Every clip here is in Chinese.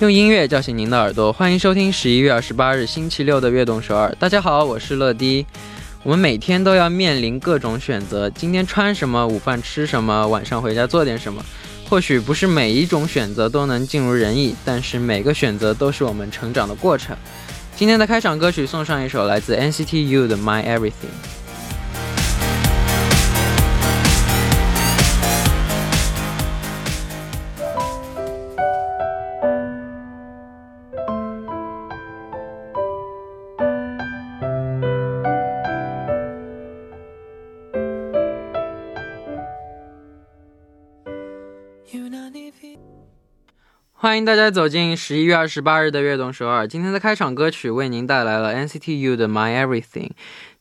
用音乐叫醒您的耳朵，欢迎收听十一月二十八日星期六的《悦动首尔》。大家好，我是乐迪。我们每天都要面临各种选择，今天穿什么，午饭吃什么，晚上回家做点什么。或许不是每一种选择都能尽如人意，但是每个选择都是我们成长的过程。今天的开场歌曲送上一首来自 NCT U 的《My Everything》。欢迎大家走进十一月二十八日的悦动首尔。今天的开场歌曲为您带来了 NCT U 的 My Everything。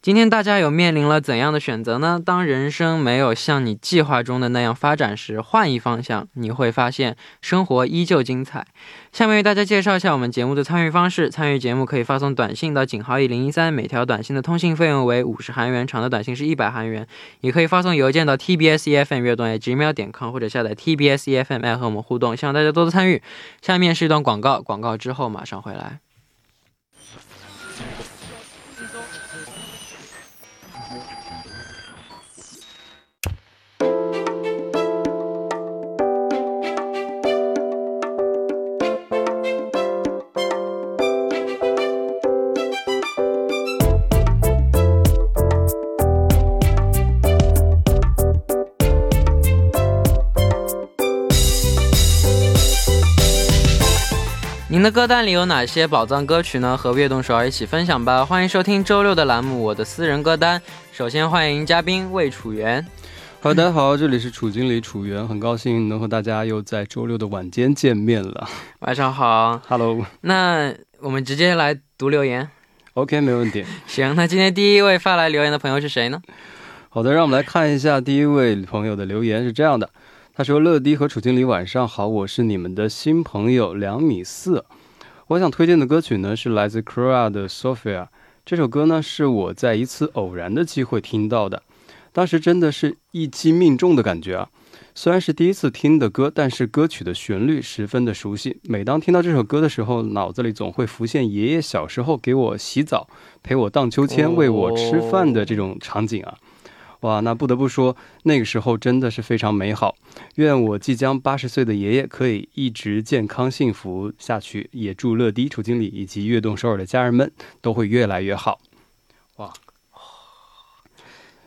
今天大家有面临了怎样的选择呢？当人生没有像你计划中的那样发展时，换一方向，你会发现生活依旧精彩。下面为大家介绍一下我们节目的参与方式：参与节目可以发送短信到井号一零一三，每条短信的通信费用为五十韩元，长的短信是一百韩元；也可以发送邮件到 tbsefm 悦动 gmail 点 com，或者下载 tbsefm app 和我们互动。希望大家多多参与。下面是一段广告，广告之后马上回来。歌单里有哪些宝藏歌曲呢？和悦动首尔一起分享吧！欢迎收听周六的栏目《我的私人歌单》。首先欢迎嘉宾魏楚元。好，大家好，这里是楚经理楚元，很高兴能和大家又在周六的晚间见面了。晚上好，Hello。那我们直接来读留言。OK，没问题。行，那今天第一位发来留言的朋友是谁呢？好的，让我们来看一下第一位朋友的留言是这样的。他说：“乐迪和楚经理晚上好，我是你们的新朋友两米四。我想推荐的歌曲呢是来自 c r a 的 Sophia。这首歌呢是我在一次偶然的机会听到的，当时真的是一击命中的感觉啊！虽然是第一次听的歌，但是歌曲的旋律十分的熟悉。每当听到这首歌的时候，脑子里总会浮现爷爷小时候给我洗澡、陪我荡秋千、喂我吃饭的这种场景啊。”哇，那不得不说，那个时候真的是非常美好。愿我即将八十岁的爷爷可以一直健康幸福下去，也祝乐迪、楚经理以及悦动首尔的家人们都会越来越好。哇，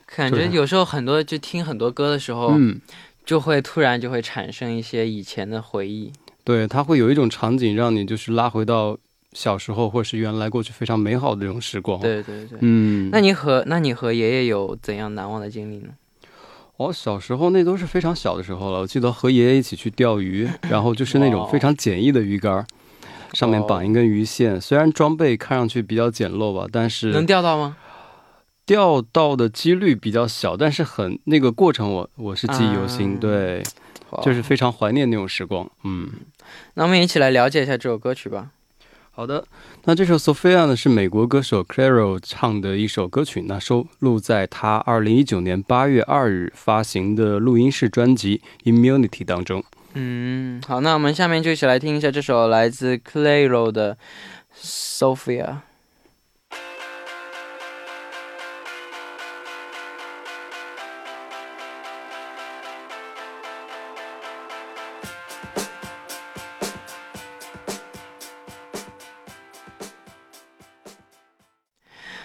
感觉有时候很多就听很多歌的时候，嗯，就会突然就会产生一些以前的回忆。对，它会有一种场景让你就是拉回到。小时候，或是原来过去非常美好的这种时光。对对对，嗯，那你和那你和爷爷有怎样难忘的经历呢？我小时候那都是非常小的时候了。我记得和爷爷一起去钓鱼，然后就是那种非常简易的鱼竿，上面绑一根鱼线。虽然装备看上去比较简陋吧，但是能钓到吗？钓到的几率比较小，但是很那个过程，我我是记忆犹新。对，就是非常怀念那种时光。嗯，那我们一起来了解一下这首歌曲吧。好的，那这首 Sophia 呢是美国歌手 Clairo 唱的一首歌曲，那收录在他二零一九年八月二日发行的录音室专辑《Immunity》当中。嗯，好，那我们下面就一起来听一下这首来自 Clairo 的 Sophia。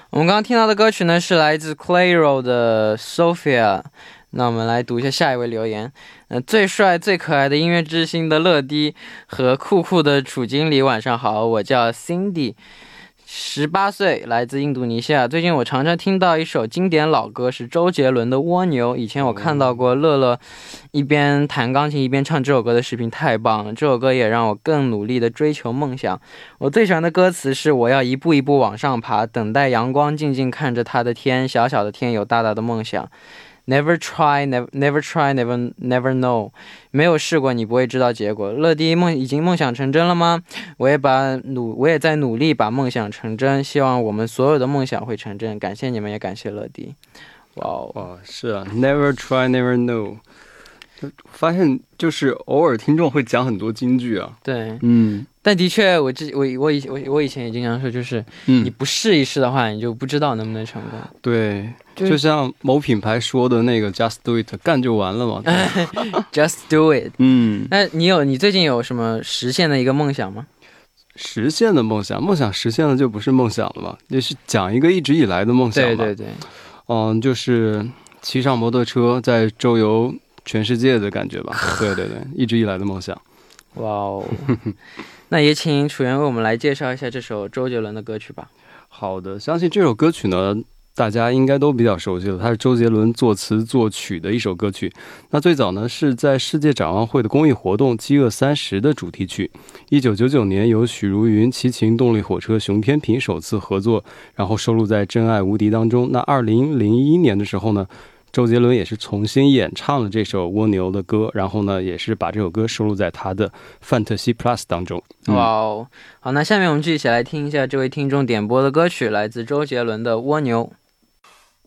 我们刚刚听到的歌曲呢，是来自 Clairo 的 Sophia。那我们来读一下下一位留言。呃，最帅、最可爱的音乐之星的乐迪和酷酷的楚经理，晚上好，我叫 Cindy。十八岁，来自印度尼西亚。最近我常常听到一首经典老歌，是周杰伦的《蜗牛》。以前我看到过乐乐一边弹钢琴一边唱这首歌的视频，太棒了！这首歌也让我更努力地追求梦想。我最喜欢的歌词是：我要一步一步往上爬，等待阳光，静静看着他的天，小小的天有大大的梦想。Never try, never never try, never never know。没有试过，你不会知道结果。乐迪梦已经梦想成真了吗？我也把努，我也在努力把梦想成真。希望我们所有的梦想会成真。感谢你们，也感谢乐迪。哇哦，是啊，Never try, never know。发现就是偶尔听众会讲很多金句啊。对，嗯但的确，我之我我以我我以前也经常说，就是你嗯，不试一试的话，你就不知道能不能成功。对，就就像某品牌说的那个 “just do it”，干就完了嘛。Just do it。嗯，那你有你最近有什么实现的一个梦想吗？实现的梦想，梦想实现了就不是梦想了嘛，也是讲一个一直以来的梦想嘛。对对对，嗯，就是骑上摩托车在周游全世界的感觉吧。对对对，一直以来的梦想。哇哦。那也请楚源为我们来介绍一下这首周杰伦的歌曲吧。好的，相信这首歌曲呢，大家应该都比较熟悉了。它是周杰伦作词作曲的一首歌曲。那最早呢是在世界展望会的公益活动《饥饿三十》的主题曲。一九九九年由许茹芸、齐秦动力火车、熊天平首次合作，然后收录在《真爱无敌》当中。那二零零一年的时候呢，周杰伦也是重新演唱了这首《蜗牛》的歌，然后呢也是把这首歌收录在他的《范特西 Plus》当中。哇哦，好，那下面我们就一起来听一下这位听众点播的歌曲，来自周杰伦的《蜗牛》。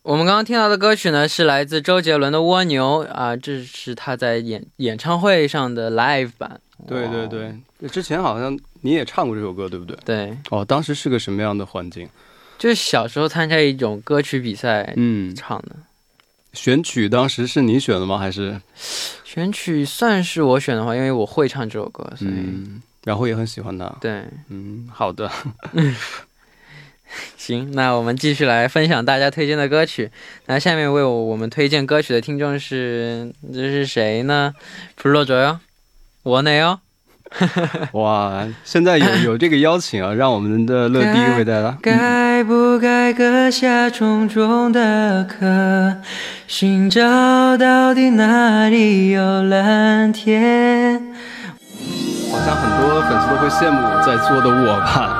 我们刚刚听到的歌曲呢，是来自周杰伦的《蜗牛》啊，这是他在演演唱会上的 live 版。对对对，之前好像你也唱过这首歌，对不对？对，哦，当时是个什么样的环境？就是小时候参加一种歌曲比赛嗯，唱的。选曲当时是你选的吗？还是选曲算是我选的话，因为我会唱这首歌，所以、嗯，然后也很喜欢他。对。嗯，好的。行，那我们继续来分享大家推荐的歌曲。那下面为我们推荐歌曲的听众是，这是谁呢？普洛卓哟，我呢哟。哇，现在有有这个邀请啊，让我们的乐迪为大家。该不该搁下重重的壳，寻找到底哪里有蓝天？好像很多粉丝都会羡慕我在座的我吧。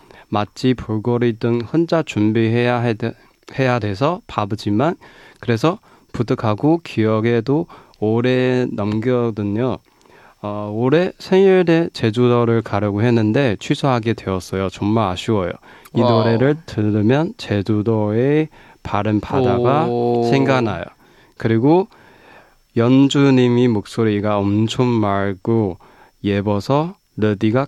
맛집 볼거리 등 혼자 준비해야 해 해야 돼서 바쁘지만 그래서 부득하고 기억에도 오래 남겼거든요. 어, 올해 생일에 제주도를 가려고 했는데 취소하게 되었어요. 정말 아쉬워요. 이 와우. 노래를 들으면 제주도의 바른 바다가 오. 생각나요. 그리고 연주님이 목소리가 엄청 맑고 예뻐서 러디가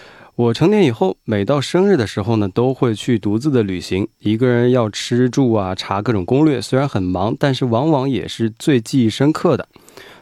我成年以后，每到生日的时候呢，都会去独自的旅行，一个人要吃住啊，查各种攻略。虽然很忙，但是往往也是最记忆深刻的。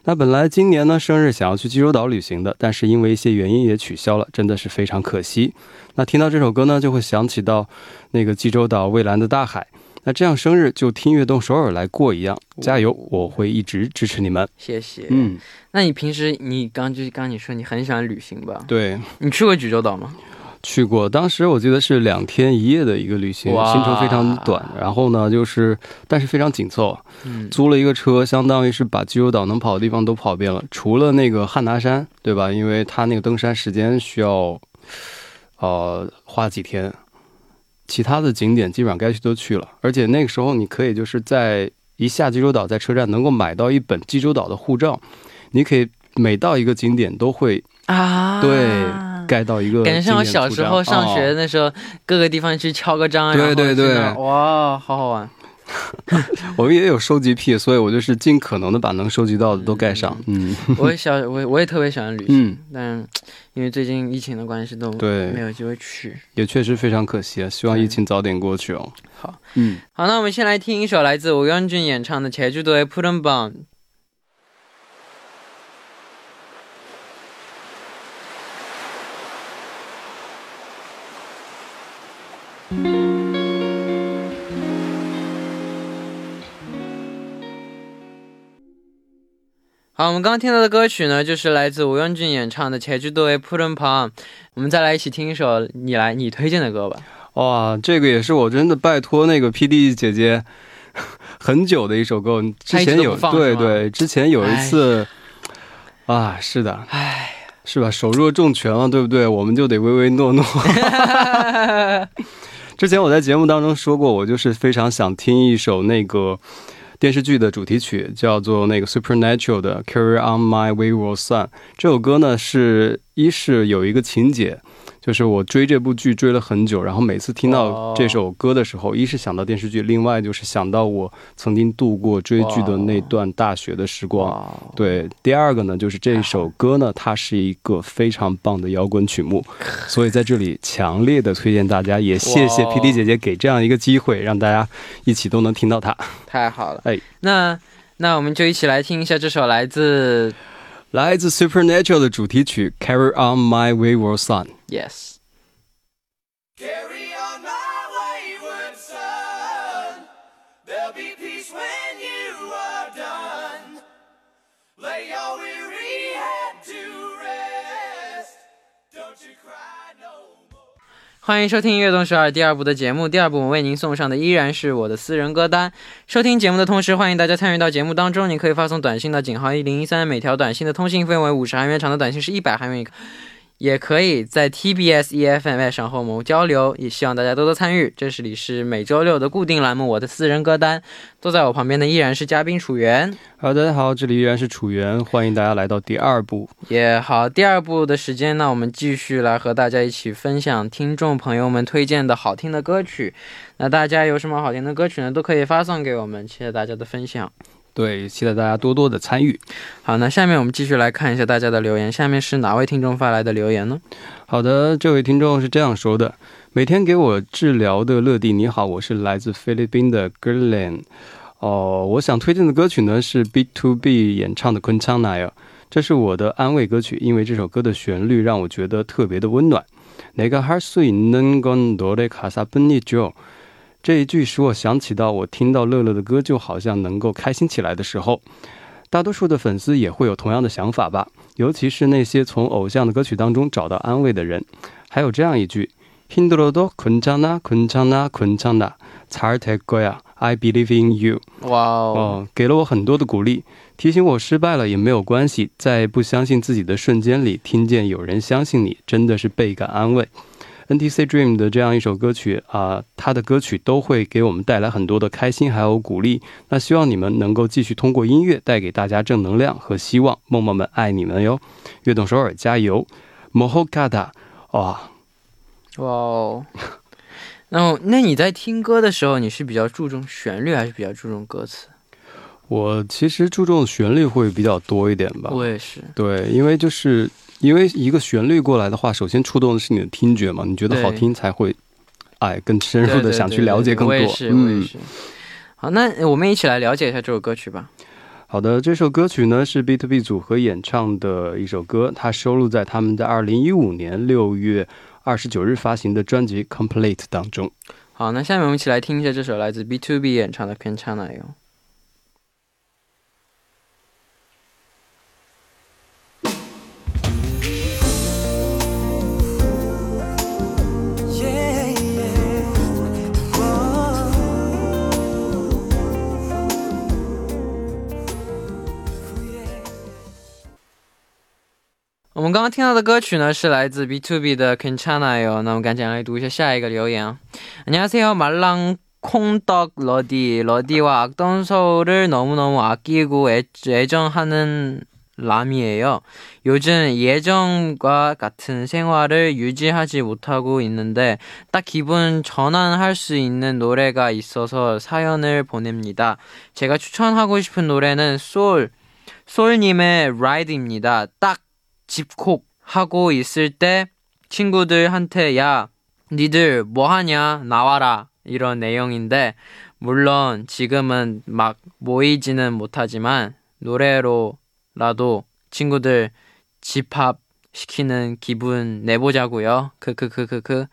那本来今年呢生日想要去济州岛旅行的，但是因为一些原因也取消了，真的是非常可惜。那听到这首歌呢，就会想起到那个济州岛蔚蓝的大海。那这样生日就听悦动首尔来过一样，加油！我会一直支持你们。谢谢。嗯，那你平时你刚就刚你说你很喜欢旅行吧？对，你去过济州岛吗？去过，当时我记得是两天一夜的一个旅行，行程非常短，然后呢就是但是非常紧凑，嗯，租了一个车，相当于是把济州岛能跑的地方都跑遍了，除了那个汉拿山，对吧？因为它那个登山时间需要，呃，花几天，其他的景点基本上该去都去了，而且那个时候你可以就是在一下济州岛，在车站能够买到一本济州岛的护照，你可以每到一个景点都会啊，对盖到一个感觉像我小时候上学哦那时候，各个地方去敲个章，对对对。哇，好好玩。我们也有收集癖，所以我就是尽可能的把能收集到的都盖上。嗯我也小，我也我也特别喜欢旅行，嗯，但因为最近疫情的关系都对没有机会去。也确实非常可惜啊，希望疫情早点过去哦。好，嗯。好，那我们先来听一首来自吴元俊演唱的《제주도의푸른밤》。 好，我们刚刚听到的歌曲呢，就是来自吴用俊演唱的《才智多为扑人旁》。我们再来一起听一首你来你推荐的歌吧。哇，这个也是我真的拜托那个 PD 姐姐 很久的一首歌。之前有对对，之前有一次。啊，是的，哎，是吧？手若重拳了，对不对？我们就得唯唯诺诺。之前我在节目当中说过，我就是非常想听一首那个。电视剧的主题曲叫做那个 Supernatural 的 Carry On My Wayward Son。这首歌呢，是一是有一个情节。就是我追这部剧追了很久，然后每次听到这首歌的时候，一是想到电视剧，另外就是想到我曾经度过追剧的那段大学的时光。对，第二个呢，就是这首歌呢，它是一个非常棒的摇滚曲目，所以在这里强烈的推荐大家，也谢谢 P D 姐姐给这样一个机会，让大家一起都能听到它。太好了，哎，那那我们就一起来听一下这首来自。来自 Supernatural 的主题曲《Carry On My Wayward Son》。Yes。 欢迎收听《悦动十二》第二部的节目。第二部我为您送上的依然是我的私人歌单。收听节目的同时，欢迎大家参与到节目当中。您可以发送短信到井号一零一三，每条短信的通信费为五十韩元，长的短信是一百韩元一个。也可以在 TBS EFM 上和我们交流，也希望大家多多参与。这里是每周六的固定栏目，我的私人歌单。坐在我旁边的依然是嘉宾楚源。好，大家好，这里依然是楚源，欢迎大家来到第二部。也好，第二部的时间呢，我们继续来和大家一起分享听众朋友们推荐的好听的歌曲。那大家有什么好听的歌曲呢？都可以发送给我们，谢谢大家的分享。对，期待大家多多的参与。好，那下面我们继续来看一下大家的留言。下面是哪位听众发来的留言呢？好的，这位听众是这样说的：每天给我治疗的乐蒂，你好，我是来自菲律宾的 g i r l a n 哦，我想推荐的歌曲呢是 B to B 演唱的《昆昌奈尔》，这是我的安慰歌曲，因为这首歌的旋律让我觉得特别的温暖。哪个할수있는건노래가사뿐이죠 这一句使我想起到，我听到乐乐的歌就好像能够开心起来的时候。大多数的粉丝也会有同样的想法吧？尤其是那些从偶像的歌曲当中找到安慰的人。还有这样一句：Hindurodo Kunchana Kunchana Kunchana Tarte Goya I Believe In You。哇哦，给了我很多的鼓励，提醒我失败了也没有关系，在不相信自己的瞬间里听见有人相信你，真的是倍感安慰。NTC Dream 的这样一首歌曲啊，他的歌曲都会给我们带来很多的开心还有鼓励。那希望你们能够继续通过音乐带给大家正能量和希望。梦梦们爱你们哟！悦动首尔加油！Mohokata，哇哇哦！那那你在听歌的时候，你是比较注重旋律还是比较注重歌词？我其实注重旋律会比较多一点吧。我也是。对，因为就是。因为一个旋律过来的话，首先触动的是你的听觉嘛，你觉得好听才会，哎，更深入的想去了解更多。我也是，我也是。好，那我们一起来了解一下这首歌曲吧。好的，这首歌曲呢是 B to B 组合演唱的一首歌，它收录在他们在二零一五年六月二十九日发行的专辑《Complete》当中。好，那下面我们一起来听一下这首来自 B to B 演唱的《Can China》们刚刚听到的歌曲呢，是来自 B to B 的《괜찮아 요》。那我们赶紧来读一下下一个留言啊。안녕하세요말랑콩떡러디러디와악동서울을너무너무아끼고애정하는람이에요요즘예전과같은생활을유지하지못하고있는데딱기분전환할수있는노래가있어서사연을보냅니다제가추천하고싶은노래는솔솔님의 Ride 입니다딱 집콕 하고 있을 때 친구들한테 야 니들 뭐 하냐 나와라 이런 내용인데 물론 지금은 막 모이지는 못하지만 노래로라도 친구들 집합 시키는 기분 내보자고요. 크크크크크.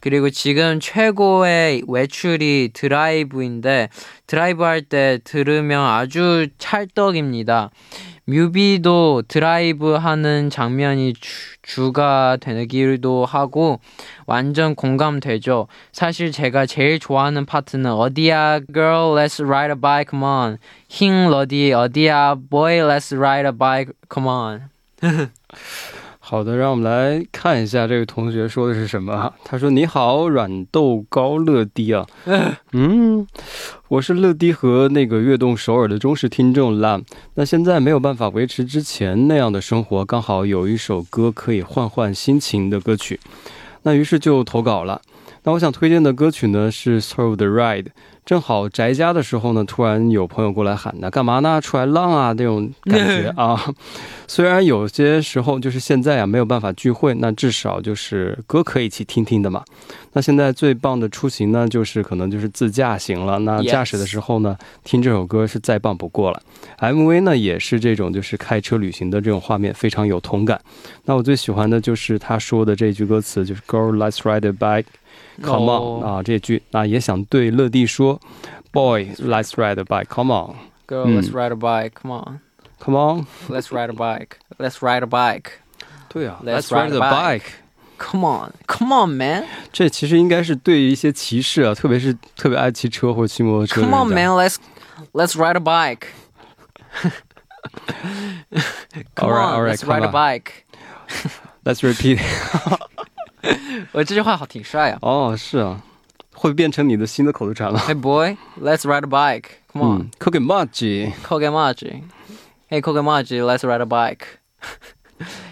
그리고 지금 최고의 외출이 드라이브인데 드라이브 할 때 들으면 아주 찰떡입니다. 뮤비도 드라이브 하는 장면이 주, 가 되기도 하고 완전 공감되죠. 사실 제가 제일 좋아하는 파트는 어디야 girl let's ride a bike come on. 힝 러디 어디야 boy let's ride a bike come on. 好的，让我们来看一下这位同学说的是什么。他说：“你好，软豆高乐迪啊，嗯，我是乐迪和那个悦动首尔的忠实听众啦。那现在没有办法维持之前那样的生活，刚好有一首歌可以换换心情的歌曲，那于是就投稿了。那我想推荐的歌曲呢是《Throw the Ride》。”正好宅家的时候呢，突然有朋友过来喊：“他干嘛呢？出来浪啊！”那种感觉啊。虽然有些时候就是现在啊没有办法聚会，那至少就是歌可以一起听听的嘛。那现在最棒的出行呢，就是可能就是自驾行了。那驾驶的时候呢，听这首歌是再棒不过了。MV 呢也是这种就是开车旅行的这种画面，非常有同感。那我最喜欢的就是他说的这句歌词，就是 “Girl, let's ride a bike.” Come on 啊，这句那也想对乐蒂说，Boy, let's ride a bike. Come on, girl, let's ride a bike. Come on, come on, let's ride a bike. Let's ride a bike. 对啊，Let's ride a bike. Come on, come on, man. 这其实应该是对于一些骑士啊，特别是特别爱骑车或者骑摩托车。Come on, man, let's let's ride a bike. Come on, let's ride a bike. Let's repeat. 我这句话好挺帅啊！哦，是啊，会变成你的新的口头禅了。Hey boy, let's ride a bike. Come on, Koge Maji. Koge Maji. Hey Koge Maji, let's ride a bike.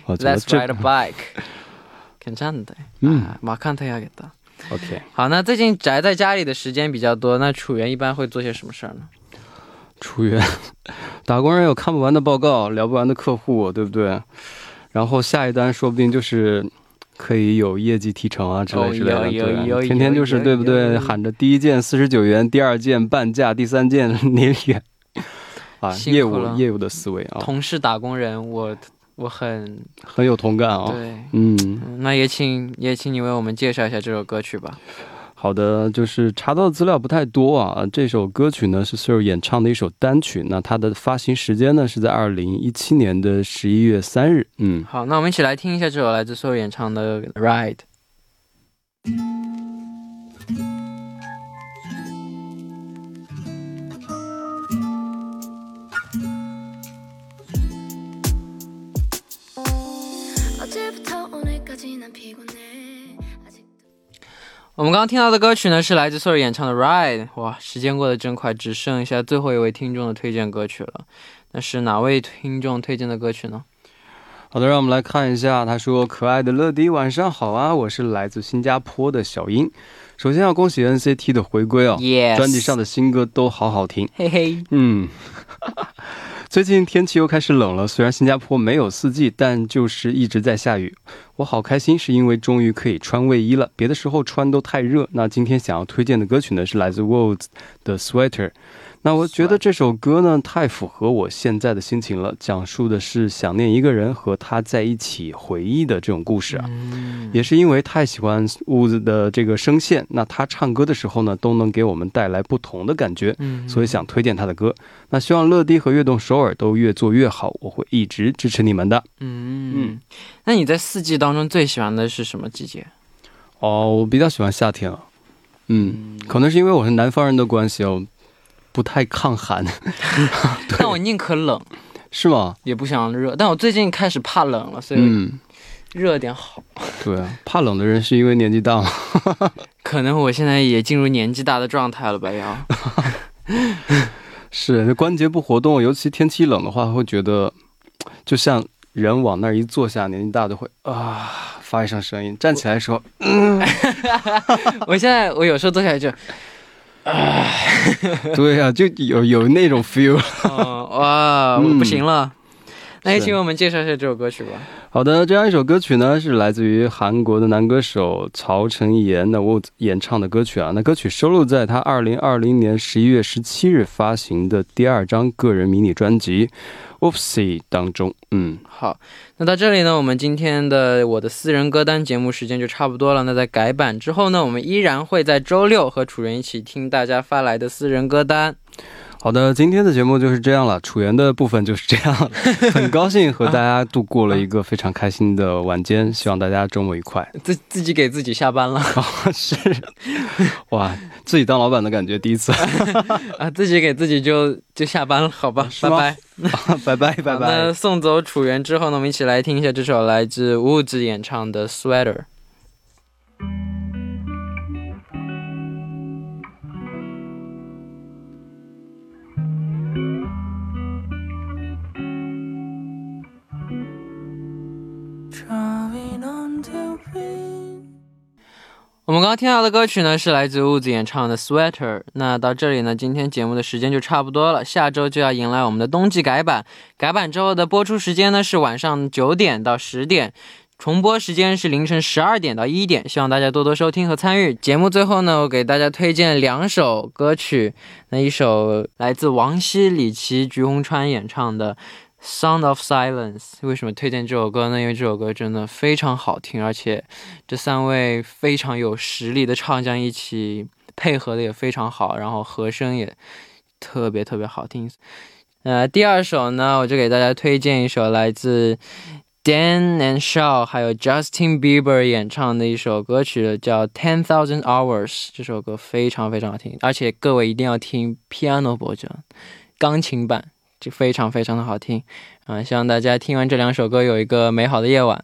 Let's ride a bike. 괜찮은 데。 嗯，马看他야겠 다。 OK。好，那最近宅在家里的时间比较多，那楚源一般会做些什么事儿呢？楚源，打工人有看不完的报告，聊不完的客户，对不对？然后下一单说不定就是。 可以有业绩提成啊之类之类的，对，天天就是对不对？喊着第一件四十九元，第二件半价，第三件零元，啊，业务业务的思维啊。同事打工人，我我很很有同感啊。对，嗯，那也请也请你为我们介绍一下这首歌曲吧。好的，就是查到的资料不太多啊。这首歌曲呢是 Sir 演唱的一首单曲，那它的发行时间呢是在二零一七年的十一月三日。嗯，好，那我们一起来听一下这首来自 Sir 演唱的《Ride》。我们刚刚听到的歌曲呢，是来自 Sorry 演唱的《Ride》。哇，时间过得真快，只剩下最后一位听众的推荐歌曲了。那是哪位听众推荐的歌曲呢？好的，让我们来看一下。他说：“可爱的乐迪，晚上好啊！我是来自新加坡的小英。首先要恭喜 NCT 的回归哦，专辑上的新歌都好好听。嘿嘿，嗯。”最近天气又开始冷了，虽然新加坡没有四季，但就是一直在下雨。我好开心，是因为终于可以穿卫衣了，别的时候穿都太热。那今天想要推荐的歌曲呢，是来自 Worlds 的 Sweater。那我觉得这首歌呢，太符合我现在的心情了，讲述的是想念一个人和他在一起回忆的这种故事啊。也是因为太喜欢屋子的这个声线，那他唱歌的时候呢，都能给我们带来不同的感觉，所以想推荐他的歌。那希望乐迪和悦动首尔都越做越好，我会一直支持你们的。嗯嗯，那你在四季当中最喜欢的是什么季节？哦，我比较喜欢夏天啊。嗯，可能是因为我是南方人的关系哦。不太抗寒，但我宁可冷，是吗？也不想热，但我最近开始怕冷了，所以热点好。对啊，怕冷的人是因为年纪大吗？可能我现在也进入年纪大的状态了吧？要 是关节不活动，尤其天气冷的话，会觉得就像人往那儿一坐下，年纪大的会啊发一声声音，站起来说，我现在我有时候坐下来就。啊，对呀，就有有那种 feel，哇，不行了。也请我们介绍一下这首歌曲吧。好的，这样一首歌曲呢，是来自于韩国的男歌手曹承妍的 Woods 演唱的歌曲啊。那歌曲收录在他二零二零年十一月十七日发行的第二张个人迷你专辑《Oopsie》当中。嗯，好，那到这里呢，我们今天的我的私人歌单节目时间就差不多了。那在改版之后呢，我们依然会在周六和楚人一起听大家发来的私人歌单。好的，今天的节目就是这样了，楚原的部分就是这样了。很高兴和大家度过了一个非常开心的晚间，希望大家周末愉快。自自己给自己下班了，是，哇，自己当老板的感觉，第一次啊，自己给自己就就下班了，好吧，拜拜，拜拜拜拜。那送走楚原之后呢，我们一起来听一下这首来自 Woods 演唱的《Sweater》。我们刚刚听到的歌曲呢，是来自屋子演唱的《Sweater》。那到这里呢，今天节目的时间就差不多了。下周就要迎来我们的冬季改版，改版之后的播出时间呢是晚上九点到十点，重播时间是凌晨十二点到一点。希望大家多多收听和参与。节目最后呢，我给大家推荐两首歌曲，那一首来自王希、李琦、鞠红川演唱的。《Sound of Silence》为什么推荐这首歌呢？因为这首歌真的非常好听，而且这三位非常有实力的唱将一起配合的也非常好，然后和声也特别特别好听。呃，第二首呢，我就给大家推荐一首来自 Dan and Shaw 还有 Justin Bieber 演唱的一首歌曲，叫《Ten Thousand Hours》。这首歌非常非常好听，而且各位一定要听 Piano 版本，钢琴版。就非常非常的好听，啊，希望大家听完这两首歌有一个美好的夜晚，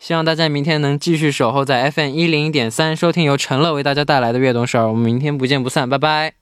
希望大家明天能继续守候在 FM 一零点三，收听由陈乐为大家带来的悦动事儿，我们明天不见不散，拜拜。